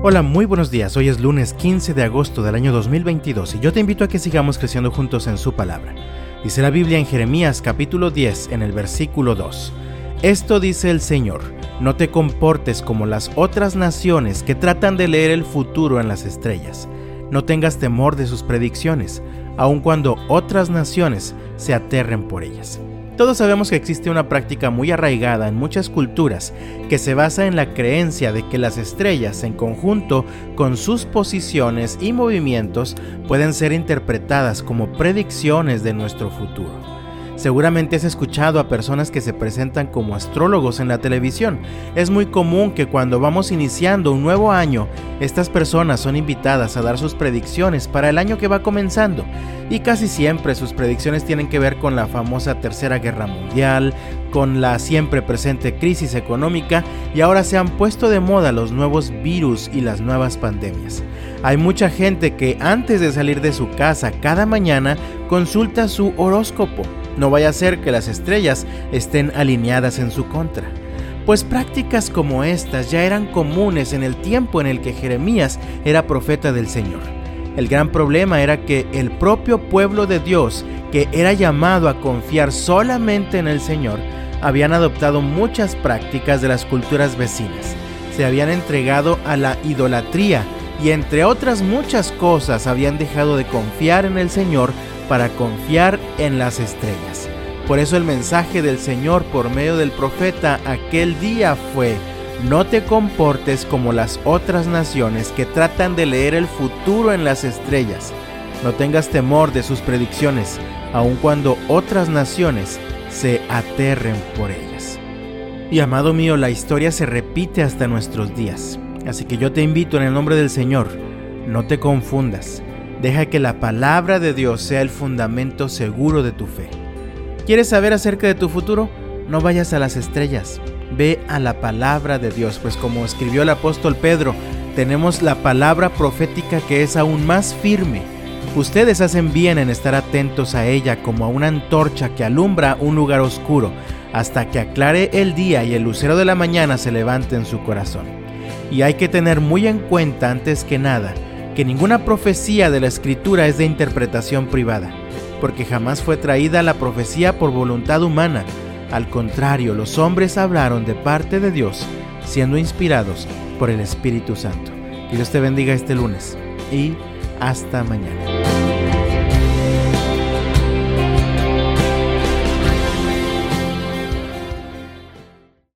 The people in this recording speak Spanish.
Hola, muy buenos días. Hoy es lunes 15 de agosto del año 2022 y yo te invito a que sigamos creciendo juntos en su palabra. Dice la Biblia en Jeremías capítulo 10 en el versículo 2. Esto dice el Señor, no te comportes como las otras naciones que tratan de leer el futuro en las estrellas. No tengas temor de sus predicciones, aun cuando otras naciones se aterren por ellas. Todos sabemos que existe una práctica muy arraigada en muchas culturas que se basa en la creencia de que las estrellas en conjunto con sus posiciones y movimientos pueden ser interpretadas como predicciones de nuestro futuro. Seguramente has escuchado a personas que se presentan como astrólogos en la televisión. Es muy común que cuando vamos iniciando un nuevo año, estas personas son invitadas a dar sus predicciones para el año que va comenzando. Y casi siempre sus predicciones tienen que ver con la famosa Tercera Guerra Mundial, con la siempre presente crisis económica y ahora se han puesto de moda los nuevos virus y las nuevas pandemias. Hay mucha gente que antes de salir de su casa cada mañana consulta su horóscopo no vaya a ser que las estrellas estén alineadas en su contra. Pues prácticas como estas ya eran comunes en el tiempo en el que Jeremías era profeta del Señor. El gran problema era que el propio pueblo de Dios, que era llamado a confiar solamente en el Señor, habían adoptado muchas prácticas de las culturas vecinas. Se habían entregado a la idolatría y entre otras muchas cosas habían dejado de confiar en el Señor para confiar en las estrellas. Por eso el mensaje del Señor por medio del profeta aquel día fue, no te comportes como las otras naciones que tratan de leer el futuro en las estrellas. No tengas temor de sus predicciones, aun cuando otras naciones se aterren por ellas. Y amado mío, la historia se repite hasta nuestros días. Así que yo te invito en el nombre del Señor, no te confundas. Deja que la palabra de Dios sea el fundamento seguro de tu fe. ¿Quieres saber acerca de tu futuro? No vayas a las estrellas, ve a la palabra de Dios, pues como escribió el apóstol Pedro, tenemos la palabra profética que es aún más firme. Ustedes hacen bien en estar atentos a ella como a una antorcha que alumbra un lugar oscuro, hasta que aclare el día y el lucero de la mañana se levante en su corazón. Y hay que tener muy en cuenta antes que nada, que ninguna profecía de la escritura es de interpretación privada, porque jamás fue traída la profecía por voluntad humana. Al contrario, los hombres hablaron de parte de Dios, siendo inspirados por el Espíritu Santo. Que Dios te bendiga este lunes y hasta mañana.